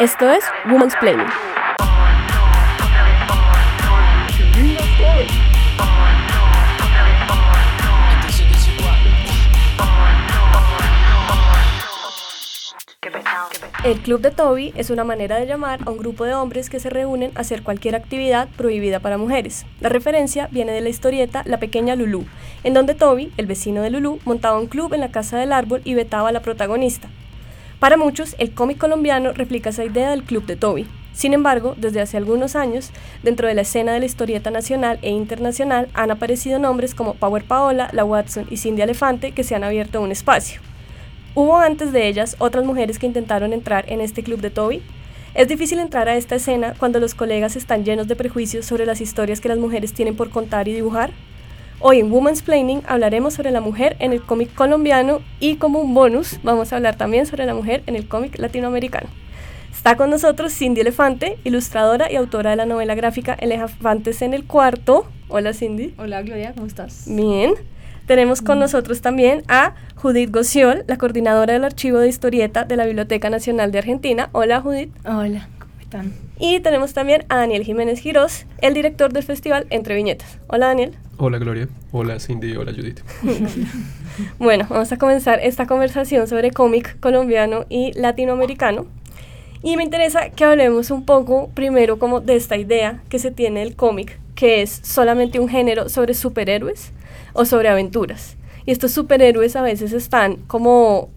Esto es Woman's Planning. El Club de Toby es una manera de llamar a un grupo de hombres que se reúnen a hacer cualquier actividad prohibida para mujeres. La referencia viene de la historieta La pequeña Lulú, en donde Toby, el vecino de Lulú, montaba un club en la casa del árbol y vetaba a la protagonista. Para muchos, el cómic colombiano replica esa idea del Club de Toby. Sin embargo, desde hace algunos años, dentro de la escena de la historieta nacional e internacional han aparecido nombres como Power Paola, La Watson y Cindy Elefante que se han abierto un espacio. Hubo antes de ellas otras mujeres que intentaron entrar en este club de Toby. Es difícil entrar a esta escena cuando los colegas están llenos de prejuicios sobre las historias que las mujeres tienen por contar y dibujar. Hoy en Woman's Planning hablaremos sobre la mujer en el cómic colombiano y como un bonus vamos a hablar también sobre la mujer en el cómic latinoamericano. Está con nosotros Cindy Elefante, ilustradora y autora de la novela gráfica Elefantes en el Cuarto. Hola Cindy. Hola Gloria, ¿cómo estás? Bien. Tenemos con nosotros también a Judith Gociol, la coordinadora del archivo de historieta de la Biblioteca Nacional de Argentina. Hola Judith. Hola, ¿cómo están? Y tenemos también a Daniel Jiménez Girós, el director del festival Entre Viñetas. Hola Daniel. Hola Gloria. Hola Cindy. Hola Judith. bueno, vamos a comenzar esta conversación sobre cómic colombiano y latinoamericano. Y me interesa que hablemos un poco primero como de esta idea que se tiene del cómic, que es solamente un género sobre superhéroes o sobre aventuras. Y estos superhéroes a veces están como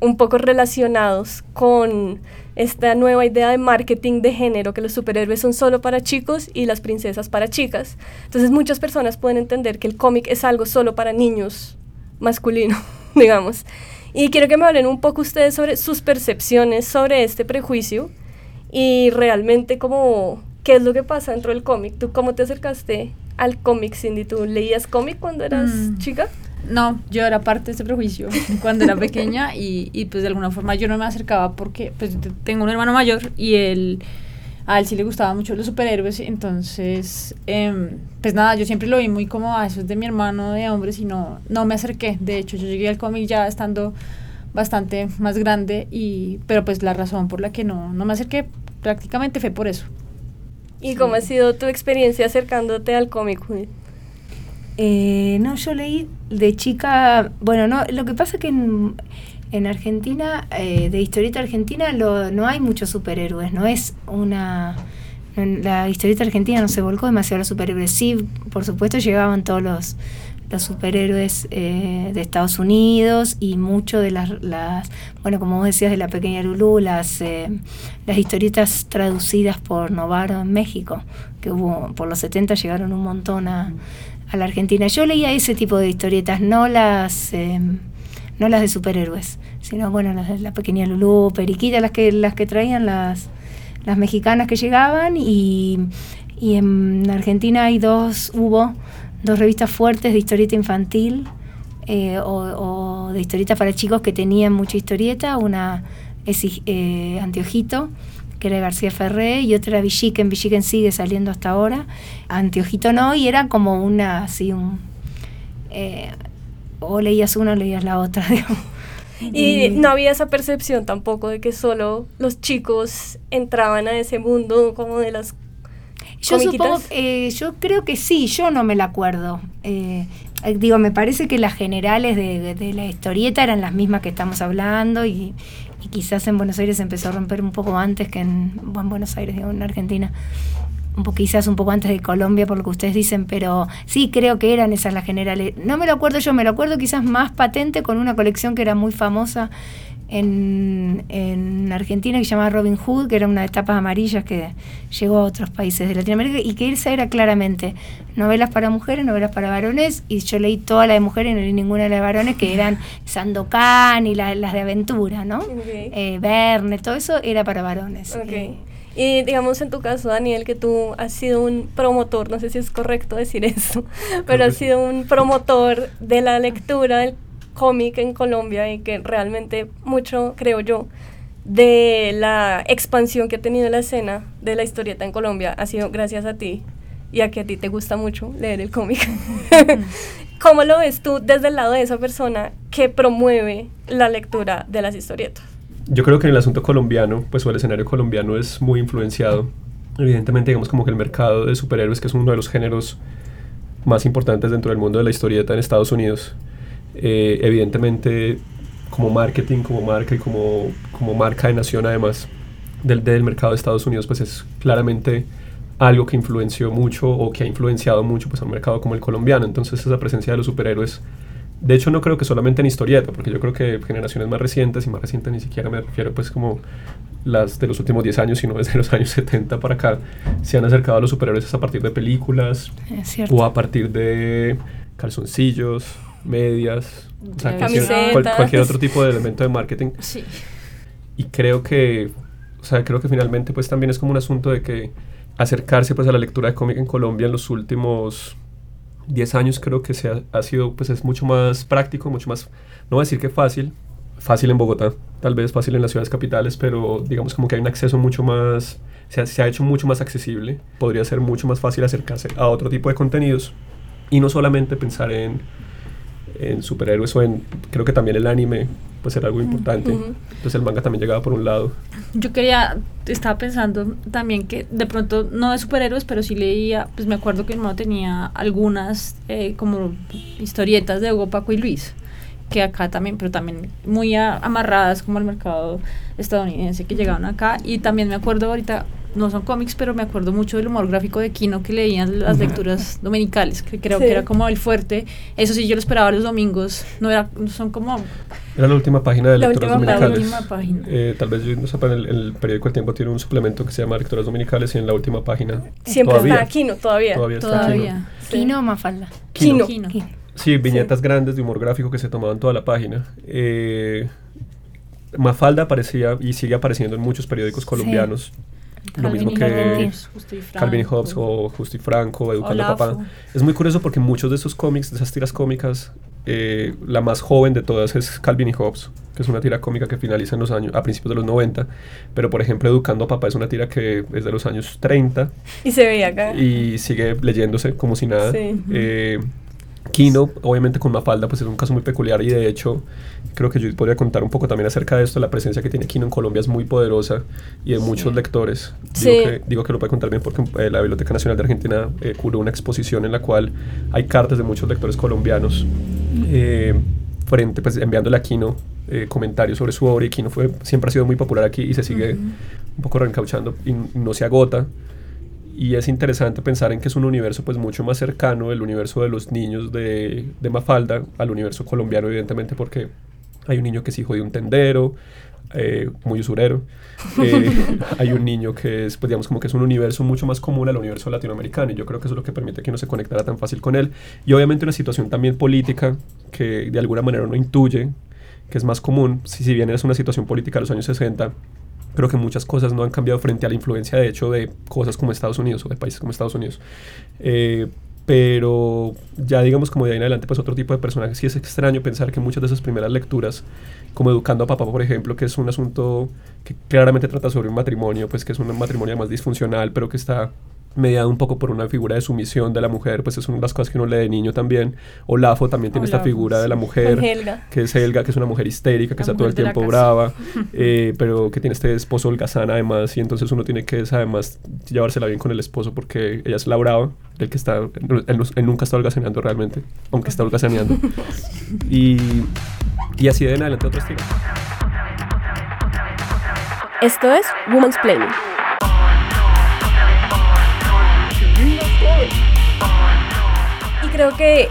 un poco relacionados con esta nueva idea de marketing de género, que los superhéroes son solo para chicos y las princesas para chicas. Entonces muchas personas pueden entender que el cómic es algo solo para niños masculino, digamos. Y quiero que me hablen un poco ustedes sobre sus percepciones sobre este prejuicio y realmente cómo, qué es lo que pasa dentro del cómic. ¿Tú cómo te acercaste al cómic, Cindy? ¿Tú leías cómic cuando eras mm. chica? No, yo era parte de ese prejuicio cuando era pequeña y, y, pues de alguna forma yo no me acercaba porque pues tengo un hermano mayor y él, a él sí le gustaban mucho los superhéroes, entonces eh, pues nada, yo siempre lo vi muy como a ah, eso es de mi hermano de hombres y no, no me acerqué, de hecho yo llegué al cómic ya estando bastante más grande y pero pues la razón por la que no, no me acerqué prácticamente fue por eso. ¿Y cómo ha sido tu experiencia acercándote al cómic? Eh, no, yo leí de chica, bueno, no, lo que pasa es que en, en Argentina, eh, de historieta argentina, lo, no hay muchos superhéroes, no es una... La historieta argentina no se volcó demasiado a los superhéroes. Sí, por supuesto, llegaban todos los, los superhéroes eh, de Estados Unidos y mucho de las, las, bueno, como vos decías, de la pequeña Lulú, las, eh, las historietas traducidas por Novaro en México, que hubo, por los 70 llegaron un montón a, a la Argentina. Yo leía ese tipo de historietas, no las, eh, no las de superhéroes, sino bueno, las de la pequeña Lulú, Periquita, las que, las que traían las, las mexicanas que llegaban y, y en Argentina hay dos, hubo dos revistas fuertes de historieta infantil eh, o, de historieta para chicos que tenían mucha historieta, una es eh, Antiojito, que era García Ferré, y otra era Villiquen, Villiquen sigue saliendo hasta ahora, Antiojito no, y era como una, así, un... Eh, o leías una o leías la otra, Y no había esa percepción tampoco de que solo los chicos entraban a ese mundo como de las yo supongo, eh, yo creo que sí, yo no me la acuerdo. Eh, digo, me parece que las generales de, la historieta eran las mismas que estamos hablando y, quizás en Buenos Aires empezó a romper un poco antes que en, Buenos Aires, digo, en Argentina. Un quizás un poco antes de Colombia, por lo que ustedes dicen, pero sí creo que eran esas las generales. No me lo acuerdo yo, me lo acuerdo quizás más patente con una colección que era muy famosa en, en, Argentina que se llamaba Robin Hood, que era una de tapas amarillas que llegó a otros países de Latinoamérica y que esa era claramente novelas para mujeres, novelas para varones y yo leí toda la de mujeres y no leí ninguna de las de varones que eran Sandokan y las de aventura, ¿no? Eh, Verne, todo eso era para varones. Y digamos en tu caso, Daniel, que tú has sido un promotor, no sé si es correcto decir eso, pero has sido un promotor de la lectura del cómic en Colombia y que realmente mucho, creo yo, de la expansión que ha tenido la escena de la historieta en Colombia ha sido gracias a ti y a que a ti te gusta mucho leer el cómic. ¿Cómo lo ves tú desde el lado de esa persona que promueve la lectura de las historietas? yo creo que en el asunto colombiano, pues o el escenario colombiano es muy influenciado. Evidentemente, digamos como que el mercado de superhéroes, que es uno de los géneros más importantes dentro del mundo de la historieta en Estados Unidos, eh, evidentemente como marketing, como marca y como, como marca de nación además del, del mercado de Estados Unidos, pues es claramente algo que influenció mucho o que ha influenciado mucho pues, a un mercado como el colombiano. Entonces esa presencia de los superhéroes, de hecho no creo que solamente en historieta, porque yo creo que generaciones más recientes, y más recientes ni siquiera me refiero pues como las de los últimos 10 años, sino desde los años 70 para acá, se han acercado a los superhéroes a partir de películas o a partir de calzoncillos, medias, o sea, cualquier, cual- cualquier otro tipo de elemento de marketing. Sí. Y creo que, o sea, creo que finalmente pues también es como un asunto de que acercarse pues a la lectura de cómic en Colombia en los últimos 10 años creo que se ha, ha sido pues es mucho más práctico, mucho más, no voy a decir que fácil, fácil en Bogotá, tal vez fácil en las ciudades capitales, pero digamos como que hay un acceso mucho más, se ha, se ha hecho mucho más accesible, podría ser mucho más fácil acercarse a otro tipo de contenidos y no solamente pensar en, en superhéroes o en, creo que también el anime, pues era algo importante. Ujú. Entonces el manga también llegaba por un lado. Yo quería, estaba pensando también que de pronto, no de superhéroes, pero sí leía, pues me acuerdo que mi hermano tenía algunas eh, como historietas de Hugo, Paco y Luis, que acá también, pero también muy a- amarradas como al mercado estadounidense que llegaban acá. Y también me acuerdo ahorita, no son cómics, pero me acuerdo mucho del humor gráfico de Kino que leían las lecturas dominicales, que creo Sí. que era como el fuerte. Eso sí, yo lo esperaba los domingos, no era, son como Era la última página de La lecturas última- la dominicales. última página. Eh, tal vez no sepan, el, el periódico El Tiempo tiene un suplemento que se llama Lecturas Dominicales y en la última página Siempre todavía, está Kino, todavía. todavía está Kino. todavía. Kino o Mafalda. Kino. Kino. Kino. Sí, viñetas grandes de humor gráfico que se tomaban toda la página. Eh, Mafalda aparecía y sigue apareciendo en muchos periódicos colombianos. Lo Calvin mismo y que y Calvin y. Hobbes o Justo y Franco, Educando a. Papá. Es muy curioso porque muchos de esos cómics, de esas tiras cómicas, eh, la más joven de todas es Calvin y Hobbes, que es una tira cómica que finaliza en los años, a principios de los 90. Pero por ejemplo, Educando a Papá es una tira que es de los años 30 Y se veía acá. y sigue leyéndose como si nada. Sí. Eh, Kino, obviamente con Mafalda, pues es un caso muy peculiar y de hecho creo que yo podría contar un poco también acerca de esto. La presencia que tiene Kino en Colombia es muy poderosa y de muchos lectores. Digo, Sí. que, digo que lo puede contar bien porque eh, la Biblioteca Nacional de Argentina eh, curó una exposición en la cual hay cartas de muchos lectores colombianos eh, frente, pues enviándole a Kino eh, comentarios sobre su obra y Kino fue, siempre ha sido muy popular aquí y se sigue un poco reencauchando y no se agota. Y es interesante pensar en que es un universo pues mucho más cercano, el universo de los niños de, de Mafalda, al universo colombiano evidentemente porque hay un niño que es hijo de un tendero, eh, muy usurero. Eh, hay un niño que es, pues digamos, como que es un universo mucho más común al universo latinoamericano y yo creo que eso es lo que permite que uno se conectara tan fácil con él. Y obviamente una situación también política que de alguna manera uno intuye que es más común, si, si bien es una situación política de los años 60, creo que muchas cosas no han cambiado frente a la influencia, de hecho, de cosas como Estados Unidos o de países como Estados Unidos. Eh, pero ya digamos como de ahí en adelante, pues otro tipo de personajes. Sí es extraño pensar que muchas de esas primeras lecturas, como Educando a Papá, por ejemplo, que es un asunto que claramente trata sobre un matrimonio, pues que es un matrimonio más disfuncional, pero que está mediado un poco por una figura de sumisión de la mujer, pues es una de las cosas que uno lee de niño también. Olafo también tiene esta Olafo, figura de la mujer Helga. que es Helga, que es una mujer histérica, que La está todo el tiempo brava, eh, pero que tiene este esposo holgazán además, y entonces uno tiene que además llevársela bien con el esposo porque ella es la brava, el que está, él, él- nunca está holgazaneando realmente, aunque está holgazaneando. y, y así de en adelante otros tiros. Esto es Woman's Planning. Creo que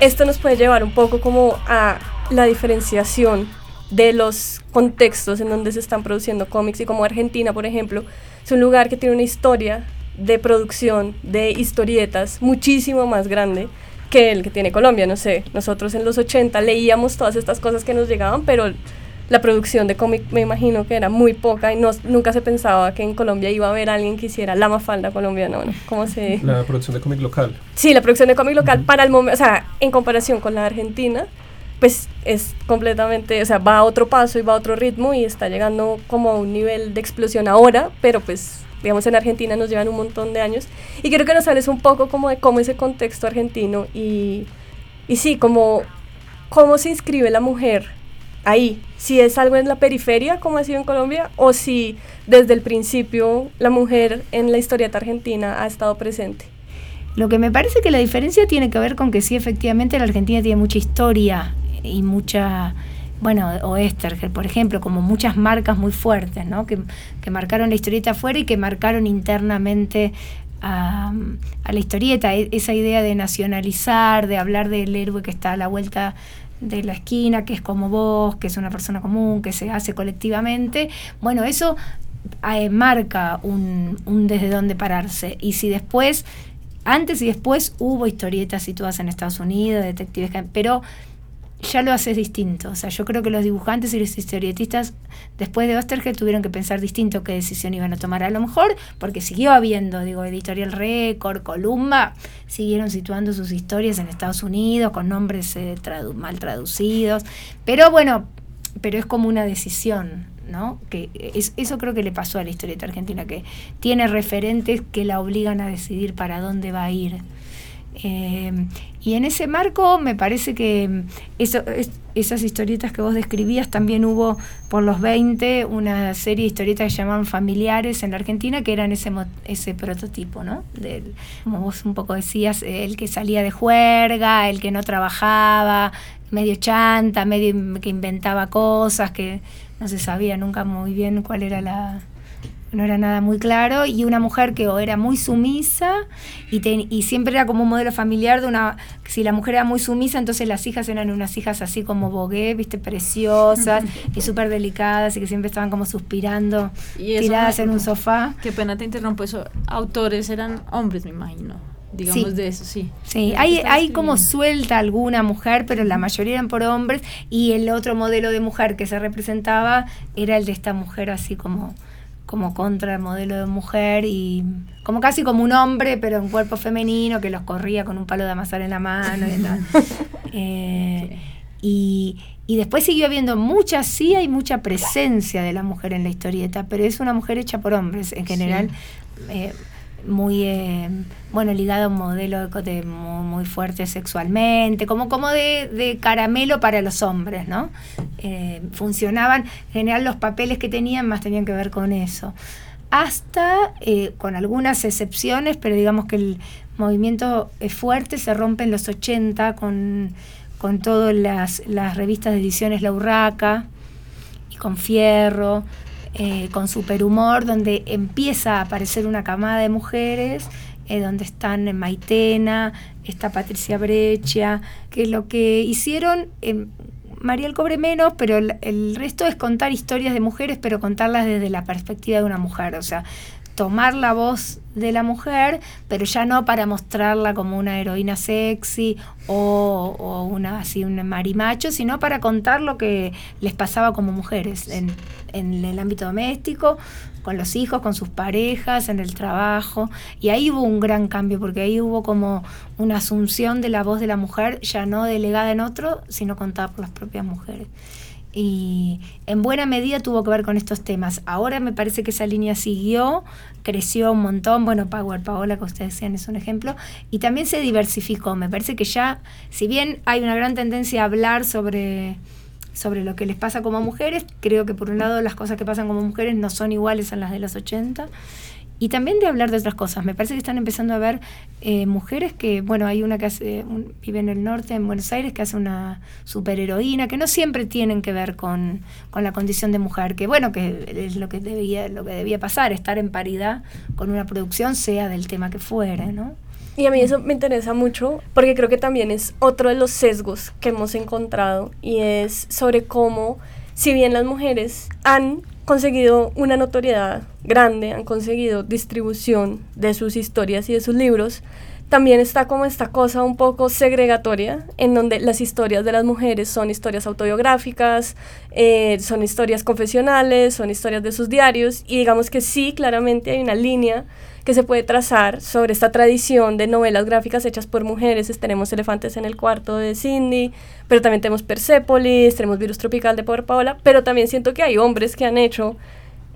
esto nos puede llevar un poco como a la diferenciación de los contextos en donde se están produciendo cómics y como Argentina, por ejemplo, es un lugar que tiene una historia de producción de historietas muchísimo más grande que el que tiene Colombia, no sé, nosotros en los 80 leíamos todas estas cosas que nos llegaban, pero la producción de cómic me imagino que era muy poca y no, nunca se pensaba que en Colombia iba a haber alguien que hiciera la mafalda colombiana, bueno, ¿cómo se...? La producción de cómic local. Sí, la producción de cómic local para el momento, o sea, en comparación con la Argentina, pues es completamente, o sea, va a otro paso y va a otro ritmo y está llegando como a un nivel de explosión ahora, pero pues, digamos, en Argentina nos llevan un montón de años. Y quiero que nos hables un poco como de cómo ese contexto argentino y, y sí, como cómo se inscribe la mujer ahí, si es algo en la periferia como ha sido en Colombia o si desde el principio la mujer en la historieta argentina ha estado presente. Lo que me parece que la diferencia tiene que ver con que sí, efectivamente, la Argentina tiene mucha historia y mucha, bueno, o Esterger, por ejemplo, como muchas marcas muy fuertes, ¿no? Que, que marcaron la historieta afuera y que marcaron internamente a, la historieta, e, esa idea de nacionalizar, de hablar del héroe que está a la vuelta de la esquina, que es como vos, que es una persona común, que se hace colectivamente, bueno, eso eh, marca un, un desde dónde pararse. Y si después, antes y después hubo historietas situadas en Estados Unidos, detectives, pero ya lo haces distinto. O sea, yo creo que los dibujantes y los historietistas después de Ostergel tuvieron que pensar distinto qué decisión iban a tomar. A lo mejor porque siguió habiendo, digo, Editorial Record, Columba, siguieron situando sus historias en Estados Unidos con nombres eh, mal traducidos. Pero bueno, pero es como una decisión, ¿no? Que es, eso creo que le pasó a la historieta argentina, que tiene referentes que la obligan a decidir para dónde va a ir. Eh, y en ese marco me parece que eso, es, esas historietas que vos describías, también hubo por los 20 una serie de historietas que llamaban familiares en la Argentina, que eran ese, ese prototipo, ¿no? Del, como vos un poco decías, el que salía de juerga, el que no trabajaba, medio chanta, medio que inventaba cosas, que no se sabía nunca muy bien cuál era la, no era nada muy claro, y una mujer que o era muy sumisa y, y siempre era como un modelo familiar de una, si la mujer era muy sumisa, entonces las hijas eran unas hijas así como bogué, viste, preciosas y súper delicadas y que siempre estaban como suspirando, tiradas en un sofá. Qué pena te interrumpo, eso, autores eran hombres, me imagino. Digamos de eso, sí. Sí, hay, hay como suelta alguna mujer, pero la mayoría eran por hombres, y el otro modelo de mujer que se representaba era el de esta mujer así como como contra el modelo de mujer y como casi como un hombre, pero en cuerpo femenino que los corría con un palo de amasar en la mano. Y, eh, y, y, después siguió habiendo mucha, sí hay mucha presencia de la mujer en la historieta, pero es una mujer hecha por hombres en general. Eh, muy eh, bueno ligado a un modelo de, muy, fuerte sexualmente como como de, de, caramelo para los hombres no eh, funcionaban en general los papeles que tenían más tenían que ver con eso. Hasta eh, con algunas excepciones pero digamos que el movimiento es fuerte se rompe en los 80 con con todas las, las revistas de ediciones La Urraca y con Fierro eh, con superhumor, donde empieza a aparecer una camada de mujeres, eh, donde están Maitena, está Patricia Breccia, que lo que hicieron, eh, Mariel cobre menos, pero el, resto es contar historias de mujeres, pero contarlas desde la perspectiva de una mujer, o sea, tomar la voz de la mujer, pero ya no para mostrarla como una heroína sexy o, o una así un marimacho, sino para contar lo que les pasaba como mujeres en, en el ámbito doméstico, con los hijos, con sus parejas, en el trabajo. Y ahí hubo un gran cambio, porque ahí hubo como una asunción de la voz de la mujer, ya no delegada en otro, sino contada por las propias mujeres y en buena medida tuvo que ver con estos temas. Ahora me parece que esa línea siguió, creció un montón, bueno, Power Paola, que ustedes decían, es un ejemplo, y también se diversificó. Me parece que ya, si bien hay una gran tendencia a hablar sobre, sobre lo que les pasa como mujeres, creo que por un lado las cosas que pasan como mujeres no son iguales a las de los 80 y también de hablar de otras cosas. Me parece que están empezando a ver eh, mujeres que, bueno, hay una que hace, vive en el norte, en Buenos Aires, que hace una superheroína, que no siempre tienen que ver con, con, la condición de mujer, que bueno, que es lo que debía, lo que debía pasar, estar en paridad con una producción, sea del tema que fuere, ¿no? Y a mí eso me interesa mucho porque creo que también es otro de los sesgos que hemos encontrado y es sobre cómo, si bien las mujeres han conseguido una notoriedad grande, han conseguido distribución de sus historias y de sus libros, también está como esta cosa un poco segregatoria, en donde las historias de las mujeres son historias autobiográficas, eh, son historias confesionales, son historias de sus diarios, y digamos que sí, claramente hay una línea que se puede trazar sobre esta tradición de novelas gráficas hechas por mujeres. Tenemos Elefantes en el cuarto de Cindy, pero también tenemos Persepolis, tenemos Virus Tropical de Pobre Paola, pero también siento que hay hombres que han hecho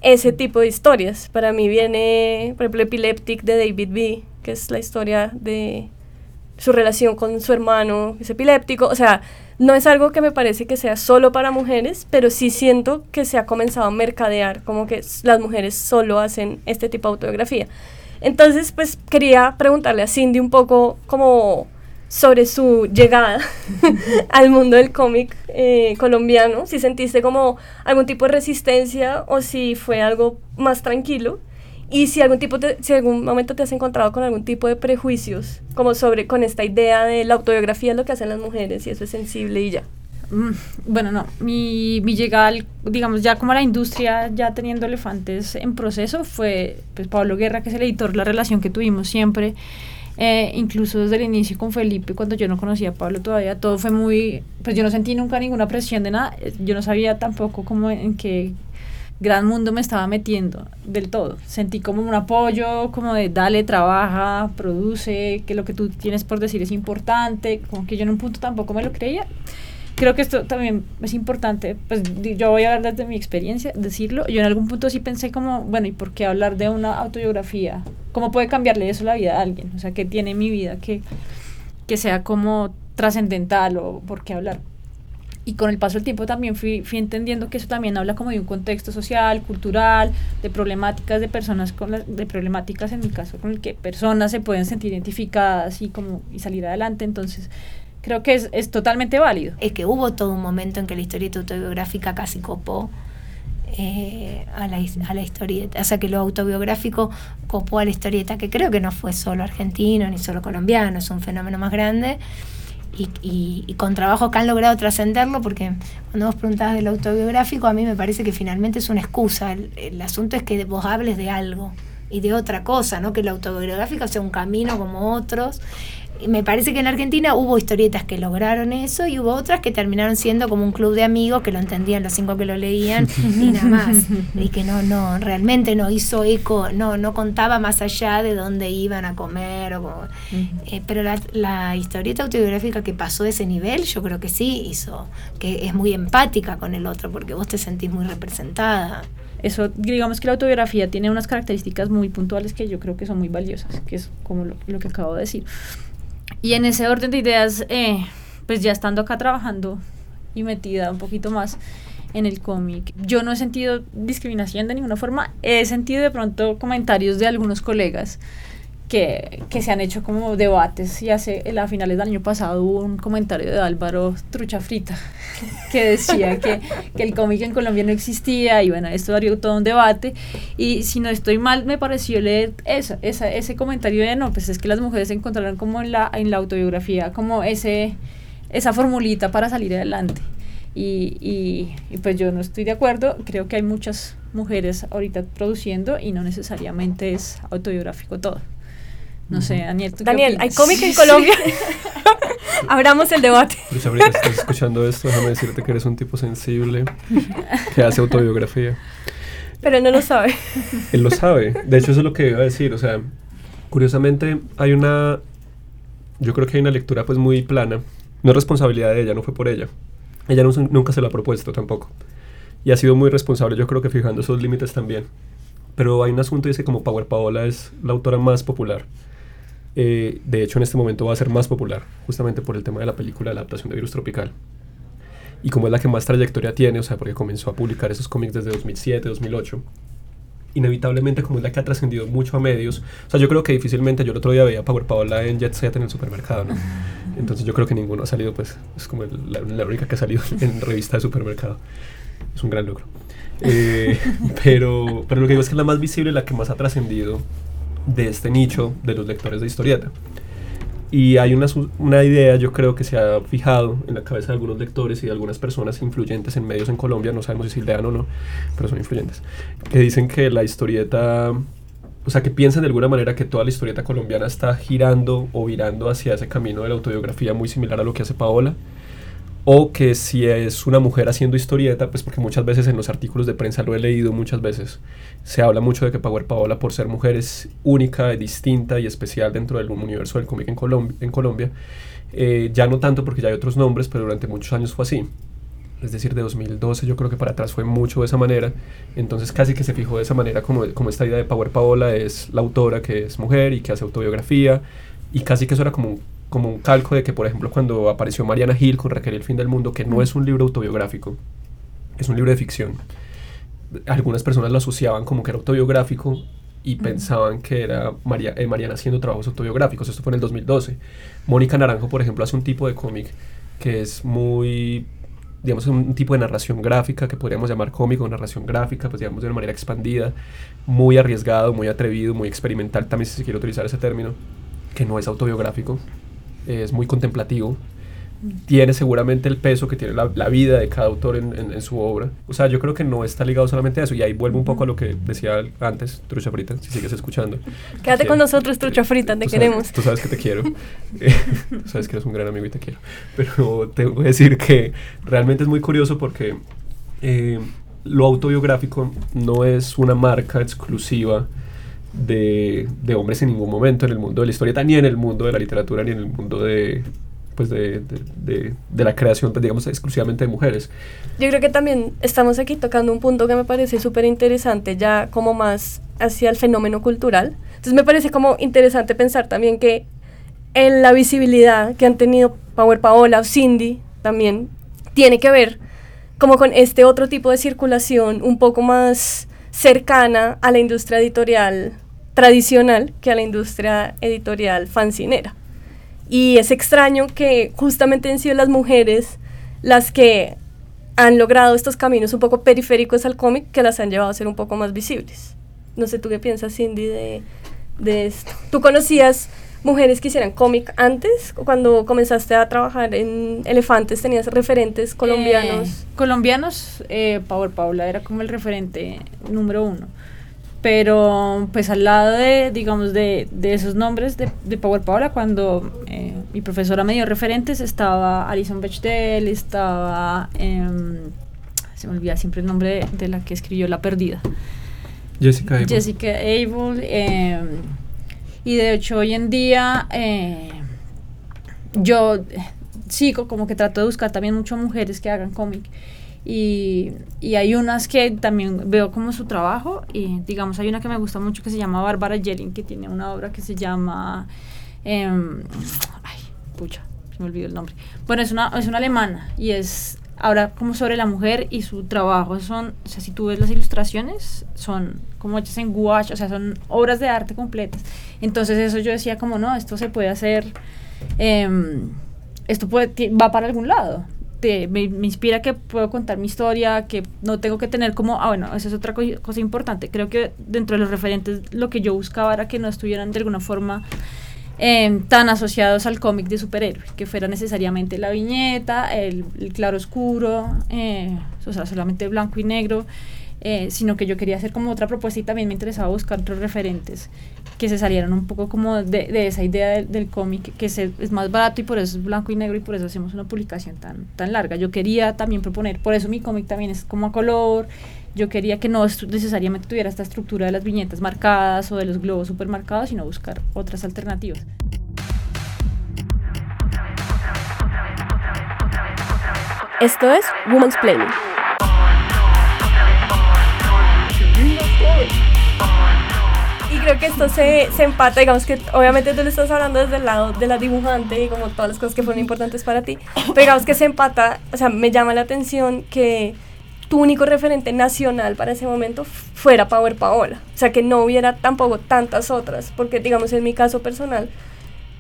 ese tipo de historias. Para mí viene, por ejemplo, Epileptic de David B., que es la historia de su relación con su hermano, es epiléptico. O sea, no es algo que me parece que sea solo para mujeres, pero sí siento que se ha comenzado a mercadear, como que las mujeres solo hacen este tipo de autobiografía. Entonces, pues quería preguntarle a Cindy un poco como sobre su llegada al mundo del cómic eh, colombiano, si sentiste como algún tipo de resistencia o si fue algo más tranquilo y si algún tipo si algún momento te has encontrado con algún tipo de prejuicios como sobre con esta idea de la autobiografía es lo que hacen las mujeres y eso es sensible y ya. Mm, bueno, no, mi, mi llegada, digamos, ya como a la industria, ya teniendo elefantes en proceso, fue pues Pablo Guerra, que es el editor, la relación que tuvimos siempre, eh, incluso desde el inicio con Felipe, cuando yo no conocía a Pablo todavía, todo fue muy, pues yo no sentí nunca ninguna presión de nada, yo no sabía tampoco cómo en qué gran mundo me estaba metiendo del todo. Sentí como un apoyo, como de dale, trabaja, produce, que lo que tú tienes por decir es importante, como que yo en un punto tampoco me lo creía. Creo que esto también es importante, pues yo voy a hablar desde mi experiencia, decirlo. Yo en algún punto sí pensé como, bueno, ¿y por qué hablar de una autobiografía? ¿Cómo puede cambiarle eso la vida a alguien? O sea, ¿qué tiene mi vida que, que sea como trascendental o por qué hablar? Y con el paso del tiempo también fui, fui entendiendo que eso también habla como de un contexto social, cultural, de problemáticas de personas con de problemáticas en mi caso con el que personas se pueden sentir identificadas y como y salir adelante, entonces creo que es, es totalmente válido. Es que hubo todo un momento en que la historieta autobiográfica casi copó eh, a, la, a la historieta, o sea que lo autobiográfico copó a la historieta, que creo que no fue solo argentino ni solo colombiano, es un fenómeno más grande y, con trabajo que han logrado trascenderlo, porque cuando vos preguntabas del autobiográfico, a mí me parece que finalmente es una excusa. El, el, asunto es que vos hables de algo y de otra cosa, ¿no? Que el autobiográfico sea un camino como otros me parece que en Argentina hubo historietas que lograron eso y hubo otras que terminaron siendo como un club de amigos que lo entendían los cinco que lo leían y nada más. Y que no, no, realmente no hizo eco, no, no contaba más allá de dónde iban a comer. O, eh, pero la, la, historieta autobiográfica que pasó de ese nivel, yo creo que sí hizo, que es muy empática con el otro porque vos te sentís muy representada. Eso, digamos que la autobiografía tiene unas características muy puntuales que yo creo que son muy valiosas, que es como lo, lo que acabo de decir. Y en ese orden de ideas, eh, pues ya estando acá trabajando y metida un poquito más en el cómic, yo no he sentido discriminación de ninguna forma, he sentido de pronto comentarios de algunos colegas que, que, se han hecho como debates y hace a finales del año pasado hubo un comentario de Álvaro Trucha Frita que decía que, que, el cómic en Colombia no existía y bueno, esto daría todo un debate y si no estoy mal me pareció leer eso, esa, ese comentario de no, pues es que las mujeres encontraron como en la, en la autobiografía como ese, esa formulita para salir adelante. Y, y, y, pues yo no estoy de acuerdo, creo que hay muchas mujeres ahorita produciendo y no necesariamente es autobiográfico todo. No sé, Daniel, ¿tú Daniel, ¿hay cómic en Colombia? Abramos el debate. Pues ahorita estás escuchando esto, déjame decirte que eres un tipo sensible que hace autobiografía. Pero no lo sabe. Él lo sabe. De hecho, eso es lo que iba a decir. O sea, curiosamente hay una... Yo creo que hay una lectura pues muy plana. No es responsabilidad de ella, no fue por ella. Ella no, nunca se lo ha propuesto tampoco. Y ha sido muy responsable, yo creo que fijando esos límites también. Pero hay un asunto y es que como Power Paola es la autora más popular eh, de hecho, en este momento va a ser más popular, justamente por el tema de la película de la adaptación de Virus Tropical. Y como es la que más trayectoria tiene, o sea, porque comenzó a publicar esos cómics desde 2007, 2008, inevitablemente como es la que ha trascendido mucho a medios, o sea, yo creo que difícilmente, yo el otro día veía Power Paola en Jet Set en el supermercado, ¿no? Entonces yo creo que ninguno ha salido, pues, es como la, la, única que ha salido en revista de supermercado. Es un gran logro. Eh, pero, pero lo que digo es que es la más visible, la que más ha trascendido de este nicho de los lectores de historieta. Y hay una, una, idea, yo creo, que se ha fijado en la cabeza de algunos lectores y de algunas personas influyentes en medios en Colombia, no sabemos si lean o no, pero son influyentes, que dicen que la historieta, o sea, que piensan de alguna manera que toda la historieta colombiana está girando o virando hacia ese camino de la autobiografía muy similar a lo que hace Paola, o que si es una mujer haciendo historieta, pues porque muchas veces en los artículos de prensa lo he leído muchas veces, se habla mucho de que Power Paola por ser mujer es única, distinta y especial dentro del universo del cómic en, Colombia. Eh, ya no tanto porque ya hay otros nombres, pero durante muchos años fue así. Es decir, de 2012 yo creo que para atrás fue mucho de esa manera. Entonces casi que se fijó de esa manera como, como esta idea de Power Paola es la autora que es mujer y que hace autobiografía. Y casi que eso era como como un calco de que, por ejemplo, cuando apareció Mariana Hill con Raquel el fin del mundo, que no es un libro autobiográfico, es un libro de ficción. Algunas personas lo asociaban como que era autobiográfico y pensaban que era María, eh, Mariana haciendo trabajos autobiográficos. Esto fue en el 2012. Mónica Naranjo, por ejemplo, hace un tipo de cómic que es muy digamos, un tipo de narración gráfica que podríamos llamar cómico, narración gráfica, pues digamos de una manera expandida, muy arriesgado, muy atrevido, muy experimental, también si se quiere utilizar ese término, que no es autobiográfico, es muy contemplativo, tiene seguramente el peso que tiene la, la vida de cada autor en, en, en, su obra. O sea, yo creo que no está ligado solamente a eso. Y ahí vuelvo un poco a lo que decía antes, Trucha Frita, si sigues escuchando. Quédate con nosotros, Trucha Frita, te tú queremos. Sabes, tú sabes que te quiero. tú sabes que eres un gran amigo y te quiero. Pero te voy a decir que realmente es muy curioso porque eh, lo autobiográfico no es una marca exclusiva de, de, hombres en ningún momento en el mundo de la historieta, ni en el mundo de la literatura, ni en el mundo de, pues de, de, de, la creación, pues digamos, exclusivamente de mujeres. Yo creo que también estamos aquí tocando un punto que me parece súper interesante, ya como más hacia el fenómeno cultural. Entonces me parece como interesante pensar también que en la visibilidad que han tenido Power Paola o Cindy también tiene que ver como con este otro tipo de circulación un poco más cercana a la industria editorial tradicional que a la industria editorial fancinera. Y es extraño que justamente han sido las mujeres las que han logrado estos caminos un poco periféricos al cómic que las han llevado a ser un poco más visibles. No sé, ¿tú qué piensas, Cindy, de, de esto? ¿Tú conocías mujeres que hicieran cómic antes? Cuando comenzaste a trabajar en Elefantes, ¿tenías referentes colombianos? Eh, colombianos, eh, Power Paula era como el referente número uno pero pues al lado de, digamos, de, de esos nombres de, de, Power Paola, cuando eh, mi profesora me dio referentes, estaba Alison Bechdel, estaba, eh, se me olvida siempre el nombre de, de, la que escribió La Perdida. Jessica Abel. Jessica Abel, eh, y de hecho hoy en día yo sigo como que trato de buscar también muchas mujeres que hagan cómic. Y, y, hay unas que también veo como su trabajo y digamos hay una que me gusta mucho que se llama Bárbara Jelling que tiene una obra que se llama eh, ay pucha se me olvidó el nombre. Bueno es una es una alemana y es ahora como sobre la mujer y su trabajo. Son o sea si tú ves las ilustraciones son como hechas en gouache o sea son obras de arte completas. Entonces eso yo decía como no esto se puede hacer eh, esto puede va para algún lado me, inspira que puedo contar mi historia, que no tengo que tener como, ah, bueno, esa es otra co cosa importante. Creo que dentro de los referentes lo que yo buscaba era que no estuvieran de alguna forma eh, tan asociados al cómic de superhéroe, que fuera necesariamente la viñeta, el, el claro oscuro, eh, o sea, solamente blanco y negro. Eh, sino que yo quería hacer como otra propuesta y también me interesaba buscar otros referentes que se salieran un poco como de, de esa idea del, del cómic, que se, es más barato y por eso es blanco y negro y por eso hacemos una publicación tan, tan larga. Yo quería también proponer, por eso mi cómic también es como a color, yo quería que no necesariamente tuviera esta estructura de las viñetas marcadas o de los globos supermarcados, sino buscar otras alternativas. Esto es Woman's Planning. Creo que esto se, se, empata, digamos que obviamente tú le estás hablando desde el lado de la dibujante y como todas las cosas que fueron importantes para ti, pero digamos que se empata, o sea, me llama la atención que tu único referente nacional para ese momento fuera Power Paola, o sea, que no hubiera tampoco tantas otras, porque digamos en mi caso personal,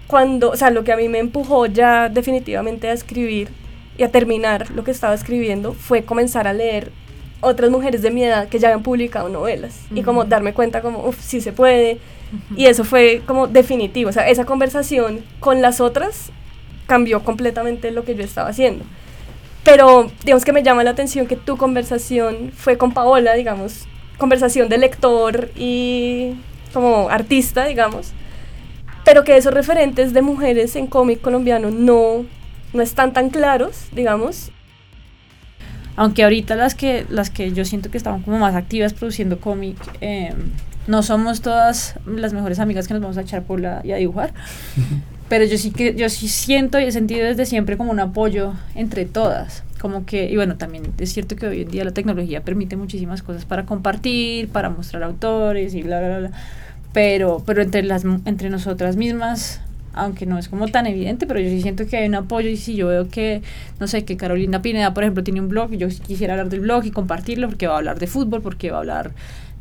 cuando, o sea, lo que a mí me empujó ya definitivamente a escribir y a terminar lo que estaba escribiendo fue comenzar a leer otras mujeres de mi edad que ya habían publicado novelas uh -huh. y como darme cuenta como, uff, sí se puede. Uh -huh. Y eso fue como definitivo. O sea, esa conversación con las otras cambió completamente lo que yo estaba haciendo. Pero digamos que me llama la atención que tu conversación fue con Paola, digamos, conversación de lector y como artista, digamos, pero que esos referentes de mujeres en cómic colombiano no, no están tan claros, digamos, aunque ahorita las que las que yo siento que estaban como más activas produciendo cómic eh, no somos todas las mejores amigas que nos vamos a echar por la y a dibujar. Pero yo sí que yo sí siento y he sentido desde siempre como un apoyo entre todas. Como que y bueno también es cierto que hoy en día la tecnología permite muchísimas cosas para compartir para mostrar autores y bla bla bla. Pero pero entre las entre nosotras mismas aunque no es como tan evidente, pero yo sí siento que hay un apoyo y si yo veo que, no sé, que Carolina Pineda, por ejemplo, tiene un blog yo quisiera hablar del blog y compartirlo porque va a hablar de fútbol, porque va a hablar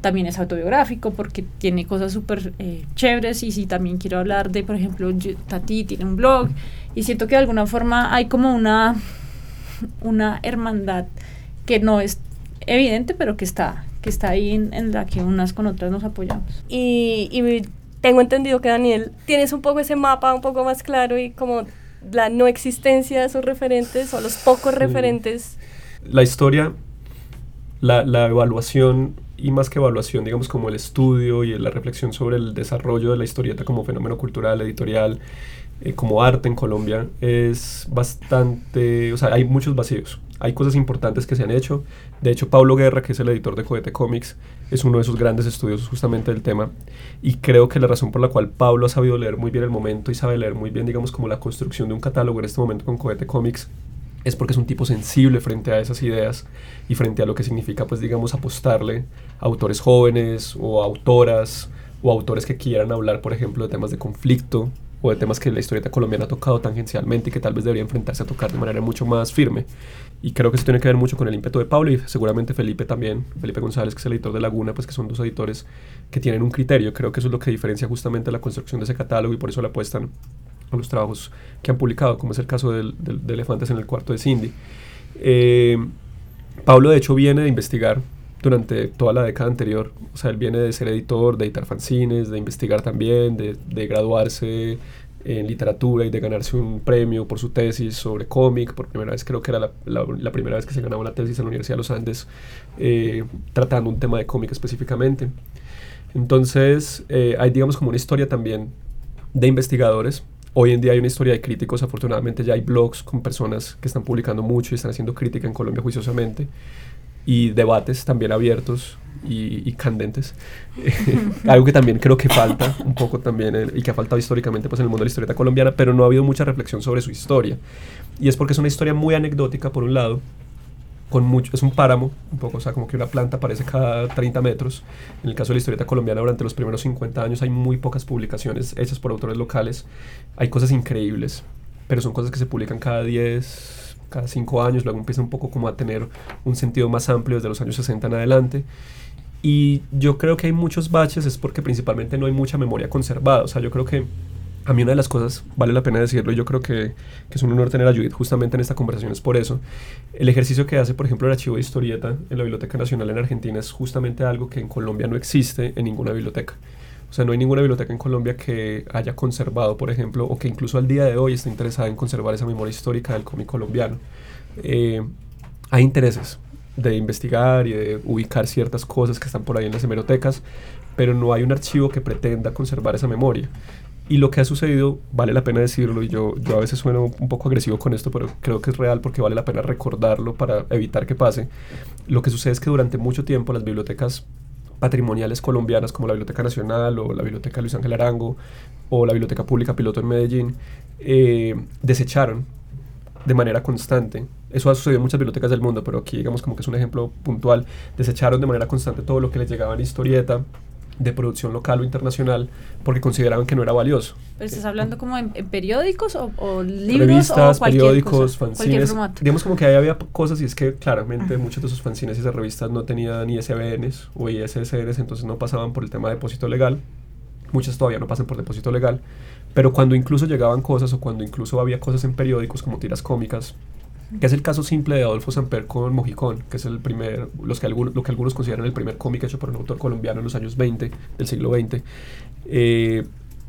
también es autobiográfico porque tiene cosas súper eh, chéveres y si también quiero hablar de, por ejemplo, Tati tiene un blog y siento que de alguna forma hay como una, una hermandad que no es evidente, pero que está, que está ahí en, la que unas con otras nos apoyamos. Y, y tengo entendido que Daniel, tienes un poco ese mapa un poco más claro y como la no existencia de esos referentes o los pocos referentes. La historia, la, la evaluación y más que evaluación, digamos como el estudio y la reflexión sobre el desarrollo de la historieta como fenómeno cultural, editorial, eh, como arte en Colombia, es bastante, o sea, hay muchos vacíos. Hay cosas importantes que se han hecho. De hecho, Pablo Guerra, que es el editor de Cohete Comics, es uno de sus grandes estudios justamente del tema. Y creo que la razón por la cual Pablo ha sabido leer muy bien el momento y sabe leer muy bien, digamos, como la construcción de un catálogo en este momento con Cohete Comics, es porque es un tipo sensible frente a esas ideas y frente a lo que significa, pues digamos, apostarle a autores jóvenes o autoras o autores que quieran hablar, por ejemplo, de temas de conflicto o de temas que la historieta colombiana ha tocado tangencialmente y que tal vez debería enfrentarse a tocar de manera mucho más firme. Y creo que eso tiene que ver mucho con el ímpetu de Pablo y seguramente Felipe también, Felipe González, que es el editor de Laguna, pues que son dos editores que tienen un criterio. Creo que eso es lo que diferencia justamente la construcción de ese catálogo y por eso le apuestan los trabajos que han publicado, como es el caso del, de Elefantes en el cuarto de Cindy. Eh, Pablo, de hecho, viene de investigar durante toda la década anterior. O sea, él viene de ser editor, de editar fanzines, de investigar también, de, de graduarse en literatura y de ganarse un premio por su tesis sobre cómic. Por primera vez, creo que era la, la, primera vez que se ganaba una tesis en la Universidad de los Andes eh, tratando un tema de cómic específicamente. Entonces, eh, hay, digamos, como una historia también de investigadores Hoy en día hay una historia de críticos, afortunadamente ya hay blogs con personas que están publicando mucho y están haciendo crítica en Colombia juiciosamente y debates también abiertos y, candentes. Algo que también creo que falta un poco también y que ha faltado históricamente pues, en el mundo de la historieta colombiana, pero no ha habido mucha reflexión sobre su historia. Y es porque es una historia muy anecdótica por un lado, mucho, es un páramo, un poco, o sea, como que una planta aparece cada 30 metros. En el caso de la historieta colombiana, durante los primeros 50 años hay muy pocas publicaciones hechas por autores locales. Hay cosas increíbles, pero son cosas que se publican cada 10, cada 5 años, luego empieza un poco como a tener un sentido más amplio desde los años 60 en adelante. Y yo creo que hay muchos baches, es porque principalmente no hay mucha memoria conservada. O sea, yo creo que a mí una de las cosas, vale la pena decirlo, y yo creo que, que, es un honor tener a Judith justamente en esta conversación, es por eso. El ejercicio que hace, por ejemplo, el archivo de historieta en la Biblioteca Nacional en Argentina es justamente algo que en Colombia no existe en ninguna biblioteca. O sea, no hay ninguna biblioteca en Colombia que haya conservado, por ejemplo, o que incluso al día de hoy esté interesada en conservar esa memoria histórica del cómic colombiano. Eh, hay intereses de investigar y de ubicar ciertas cosas que están por ahí en las hemerotecas, pero no hay un archivo que pretenda conservar esa memoria. Y lo que ha sucedido, vale la pena decirlo, y yo, yo a veces sueno un poco agresivo con esto, pero creo que es real porque vale la pena recordarlo para evitar que pase. Lo que sucede es que durante mucho tiempo las bibliotecas patrimoniales colombianas como la Biblioteca Nacional o la Biblioteca Luis Ángel Arango o la Biblioteca Pública Piloto en Medellín eh, desecharon de manera constante. Eso ha sucedido en muchas bibliotecas del mundo, pero aquí digamos como que es un ejemplo puntual. Desecharon de manera constante todo lo que les llegaba en historieta, de producción local o internacional porque consideraban que no era valioso. ¿Pero estás hablando como en, periódicos o, libros? Revistas, periódicos, fanzines. Digamos como que ahí había cosas y es que claramente muchos de esos fanzines y esas revistas no tenían ISBNs o ISSNs, entonces no pasaban por el tema de depósito legal. Muchas todavía no pasan por depósito legal. Pero cuando incluso llegaban cosas o cuando incluso había cosas en periódicos como tiras cómicas que es el caso simple de Adolfo Samper con Mojicón, que es el primer, los que algunos, lo que algunos consideran el primer cómic hecho por un autor colombiano en los años 20 del siglo XX. Eh,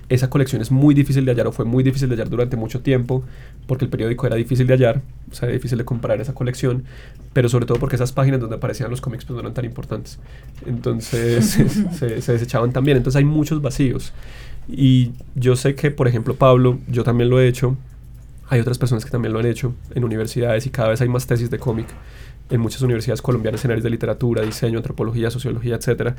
esa colección es muy difícil de hallar o fue muy difícil de hallar durante mucho tiempo porque el periódico era difícil de hallar, o sea, era difícil de comprar esa colección, pero sobre todo porque esas páginas donde aparecían los cómics pues no eran tan importantes. Entonces se, se, desechaban también. Entonces hay muchos vacíos. Y yo sé que, por ejemplo, Pablo, yo también lo he hecho, hay otras personas que también lo han hecho en universidades y cada vez hay más tesis de cómic en muchas universidades colombianas en áreas de literatura, diseño, antropología, sociología, etc.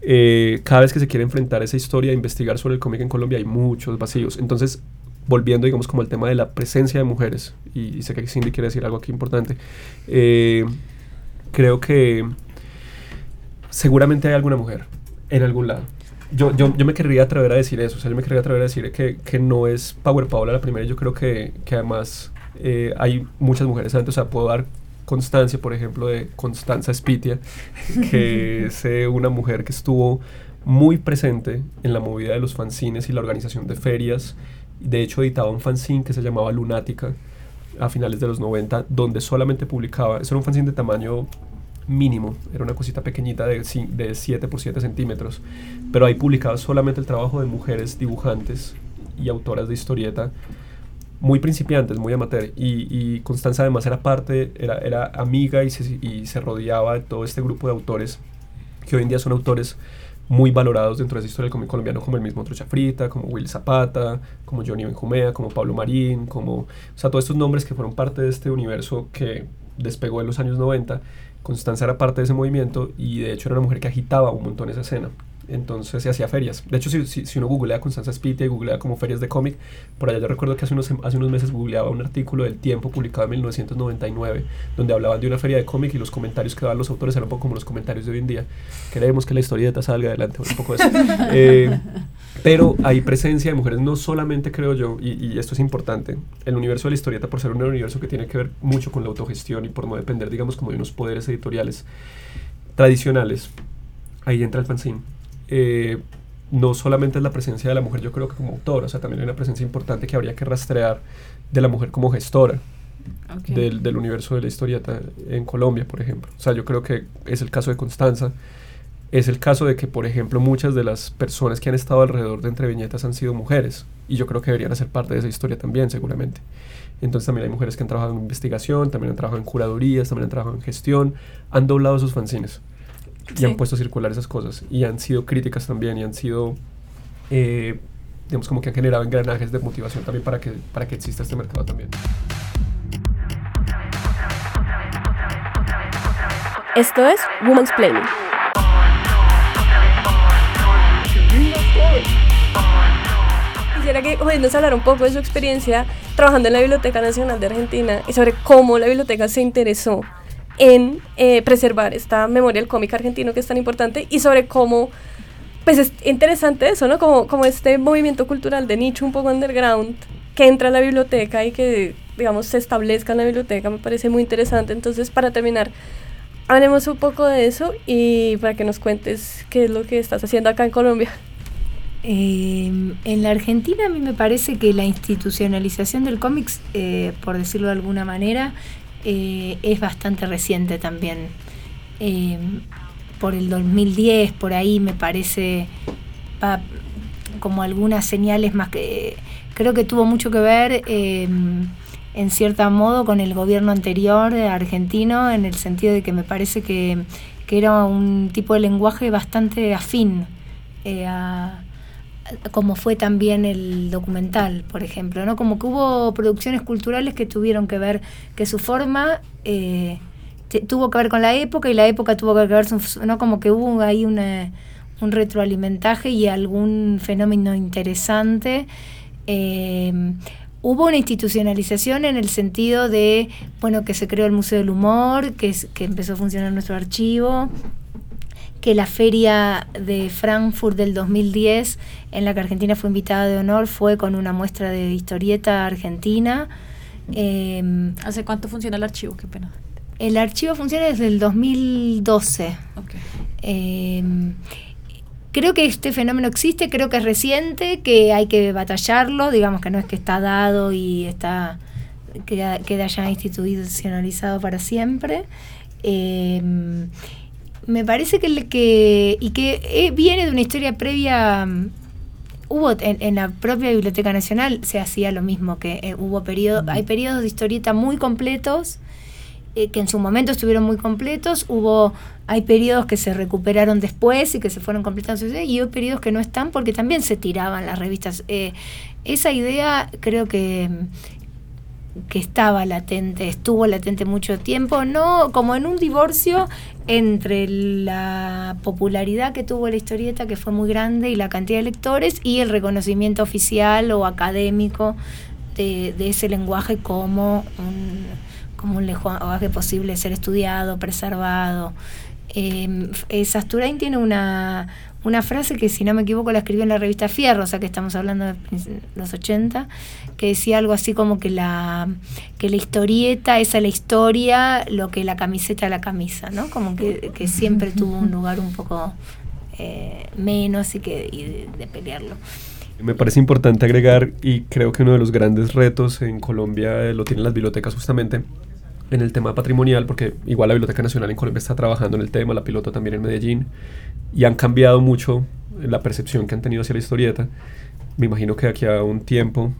Eh, cada vez que se quiere enfrentar esa historia, investigar sobre el cómic en Colombia, hay muchos vacíos. Entonces, volviendo, digamos, como al tema de la presencia de mujeres, y, sé que Cindy quiere decir algo aquí importante, eh, creo que seguramente hay alguna mujer en algún lado yo, yo, yo, me querría atrever a decir eso, o sea, yo me querría atrever a decir que, que no es Power Paola la primera, yo creo que, que además eh, hay muchas mujeres antes, o sea, puedo dar constancia, por ejemplo, de Constanza Spitia, que es eh, una mujer que estuvo muy presente en la movida de los fanzines y la organización de ferias. De hecho, editaba un fanzine que se llamaba Lunática a finales de los 90, donde solamente publicaba, eso era un fanzine de tamaño mínimo, era una cosita pequeñita de, de 7 por 7 centímetros, pero ahí publicaba solamente el trabajo de mujeres dibujantes y autoras de historieta muy principiantes, muy amateur. Y, Constanza además era parte, era, era amiga y se, rodeaba de todo este grupo de autores que hoy en día son autores muy valorados dentro de esa historia del colombiano, como el mismo Trocha Frita, como Will Zapata, como Johnny Benjumea, como Pablo Marín, como, o sea, todos estos nombres que fueron parte de este universo que despegó en los años 90. Constanza era parte de ese movimiento y de hecho era una mujer que agitaba un montón esa escena entonces se hacía ferias. De hecho, si, si, uno googlea Constanza Spitia y googlea como ferias de cómic, por allá yo recuerdo que hace unos, hace unos meses googleaba un artículo del Tiempo publicado en 1999, donde hablaban de una feria de cómic y los comentarios que daban los autores eran un poco como los comentarios de hoy en día. Queremos que la historieta salga adelante, un poco eso. Eh, pero hay presencia de mujeres, no solamente creo yo, y, y, esto es importante, el universo de la historieta, por ser un universo que tiene que ver mucho con la autogestión y por no depender, digamos, como de unos poderes editoriales tradicionales, ahí entra el fanzine eh, no solamente es la presencia de la mujer, yo creo que como autora, o sea, también hay una presencia importante que habría que rastrear de la mujer como gestora del, del, universo de la historieta en Colombia, por ejemplo. O sea, yo creo que es el caso de Constanza, es el caso de que, por ejemplo, muchas de las personas que han estado alrededor de Entre Viñetas han sido mujeres, y yo creo que deberían hacer parte de esa historia también, seguramente. Entonces también hay mujeres que han trabajado en investigación, también han trabajado en curadurías, también han trabajado en gestión, han doblado sus fanzines y han puesto a circular esas cosas y han sido críticas también y han sido eh, digamos como que han generado engranajes de motivación también para que, para que exista este mercado también. Esto es Woman's Planning. Quisiera que hoy nos un poco de su experiencia trabajando en la Biblioteca Nacional de Argentina y sobre cómo la biblioteca se interesó en eh, preservar esta memoria del cómic argentino que es tan importante y sobre cómo, pues es interesante eso, ¿no? Como, como este movimiento cultural de nicho un poco underground que entra a la biblioteca y que, digamos, se establezca en la biblioteca, me parece muy interesante. Entonces, para terminar, hablemos un poco de eso y para que nos cuentes qué es lo que estás haciendo acá en Colombia. Eh, en la Argentina a mí me parece que la institucionalización del cómics, eh, por decirlo de alguna manera, eh, es bastante reciente también. Eh, por el 2010, por ahí me parece como algunas señales más que creo que tuvo mucho que ver eh, en cierto modo con el gobierno anterior argentino en el sentido de que me parece que, que era un tipo de lenguaje bastante afín a, como fue también el documental, por ejemplo, ¿no? Como que hubo producciones culturales que tuvieron que ver, que su forma eh, tuvo que ver con la época y la época tuvo que ver, ¿no? Como que hubo ahí una, un retroalimentaje y algún fenómeno interesante. Eh, hubo una institucionalización en el sentido de, bueno, que se creó el Museo del Humor, que, que empezó a funcionar nuestro archivo, que la feria de Frankfurt del 2010, en la que Argentina fue invitada de honor, fue con una muestra de historieta argentina. Em, ¿Hace cuánto funciona el archivo? Qué pena. El archivo funciona desde el 2012. Em, creo que este fenómeno existe, creo que es reciente, que hay que batallarlo, digamos que no es que está dado y está queda, queda ya institucionalizado para siempre. Eh, me parece que, que y que eh, viene de una historia previa mm, hubo en, la propia biblioteca nacional se hacía lo mismo que eh, hubo periodos hay periodos de historieta muy completos eh, que en su momento estuvieron muy completos hubo hay periodos que se recuperaron después y que se fueron completando y hay periodos que no están porque también se tiraban las revistas. Esa idea creo que que estaba latente, estuvo latente mucho tiempo, no como en un divorcio entre la popularidad que tuvo la historieta, que fue muy grande, y la cantidad de lectores, y el reconocimiento oficial o académico de, ese lenguaje como un, como un lenguaje posible de ser estudiado, preservado. eh, Sasturain tiene una, una frase que si no me equivoco la escribió en la revista Fierro, o sea que estamos hablando de los 80, que decía algo así como que la, que la historieta es a la historia lo que la camiseta a la camisa, ¿no? Como que, que siempre tuvo un lugar un poco eh, menos y, que, de, pelearlo. Me parece importante agregar, y creo que uno de los grandes retos en Colombia eh, lo tienen las bibliotecas justamente, en el tema patrimonial, porque igual la Biblioteca Nacional en Colombia está trabajando en el tema, la piloto también en Medellín, y han cambiado mucho la percepción que han tenido hacia la historieta. Me imagino que aquí a un tiempo,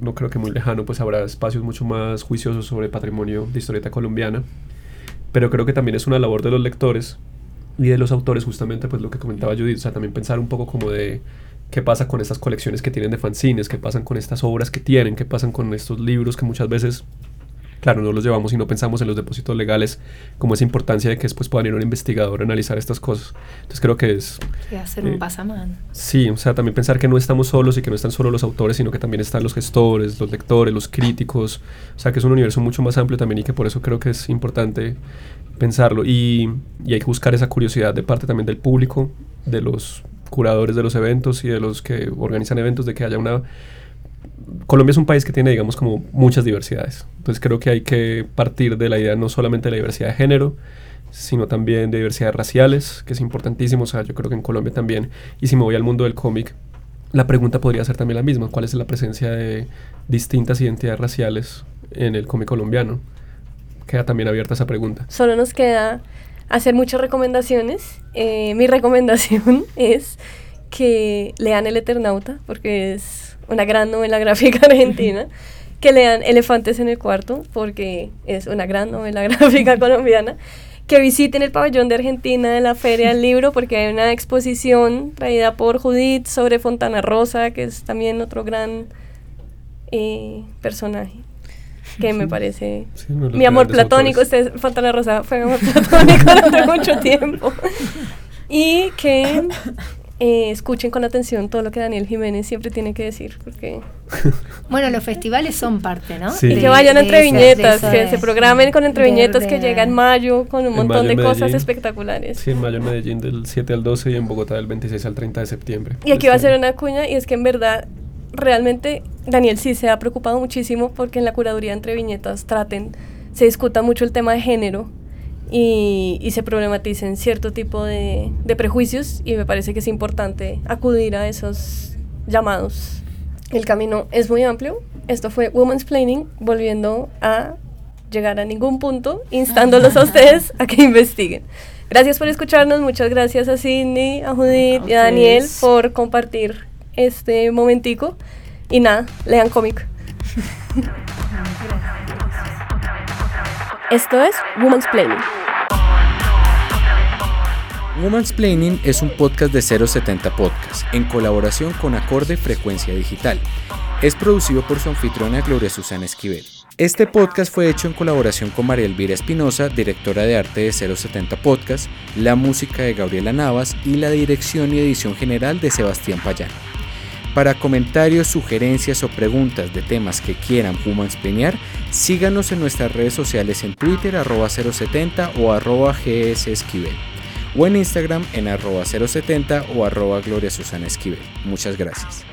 no creo que muy lejano, pues habrá espacios mucho más juiciosos sobre patrimonio de historieta colombiana, pero creo que también es una labor de los lectores y de los autores justamente, pues lo que comentaba Judith, o sea, también pensar un poco como de qué pasa con estas colecciones que tienen de fanzines, qué pasan con estas obras que tienen, qué pasan con estos libros que muchas veces claro, no los llevamos y no pensamos en los depósitos legales como esa importancia de que después puedan ir a un investigador a analizar estas cosas. Entonces creo que es... Y hacer un Eh, pasamano. Sí, o sea, también pensar que no estamos solos y que no están solo los autores, sino que también están los gestores, los lectores, los críticos. O sea, que es un universo mucho más amplio también y que por eso creo que es importante pensarlo. Y, y hay que buscar esa curiosidad de parte también del público, de los curadores de los eventos y de los que organizan eventos, de que haya una... Colombia es un país que tiene, digamos, como muchas diversidades. Entonces creo que hay que partir de la idea no solamente de la diversidad de género, sino también de diversidades raciales, que es importantísimo. O sea, yo creo que en Colombia también, y si me voy al mundo del cómic, la pregunta podría ser también la misma. ¿Cuál es la presencia de distintas identidades raciales en el cómic colombiano? Queda también abierta esa pregunta. Solo nos queda hacer muchas recomendaciones. Eh, mi recomendación es que lean El Eternauta, porque es una gran novela gráfica argentina. Que lean Elefantes en el Cuarto, porque es una gran novela gráfica colombiana. Que visiten el pabellón de Argentina de la Feria del Libro, porque hay una exposición traída por Judith sobre Fontana Rosa, que es también otro gran eh, personaje que me parece Sí, mi amor platónico, este Fontana Rosa fue mi amor platónico durante mucho tiempo. Y que eh, escuchen con atención todo lo que Daniel Jiménez siempre tiene que decir, porque Bueno, los festivales son parte, ¿no? Sí. y que vayan entre de viñetas, que se programen con entre viñetas que llega en mayo con un En montón de cosas espectaculares. Sí, en mayo en Medellín del 7 al 12 y en Bogotá del 26 al 30 de septiembre. Y aquí va a Este ser una cuña y es que en verdad, realmente Daniel sí se ha preocupado muchísimo porque en la curaduría entre viñetas traten, se discuta mucho el tema de género y, y se problematicen cierto tipo de, de prejuicios y me parece que es importante acudir a esos llamados. El camino es muy amplio. Esto fue Women's Planning, volviendo a llegar a ningún punto, instándolos a ustedes a que investiguen. Gracias por escucharnos, muchas gracias a Cindy, a Judith y a Daniel por compartir este momentico. Y nada, lean cómic. Esto es Women's Planning. Woman's Planning es un podcast de 070 Podcast en colaboración con Acorde Frecuencia Digital. Es producido por su anfitriona Gloria Susana Esquivel. Este podcast fue hecho en colaboración con María Elvira Espinosa, directora de arte de 070 Podcast, la música de Gabriela Navas y la dirección y edición general de Sebastián Payán. Para comentarios, sugerencias o preguntas de temas que quieran Humans Planear, síganos en nuestras redes sociales en Twitter arroba 070 o arroba GS Esquivel o en Instagram en arroba 070 o arroba Gloria Susana Esquivel. Muchas gracias.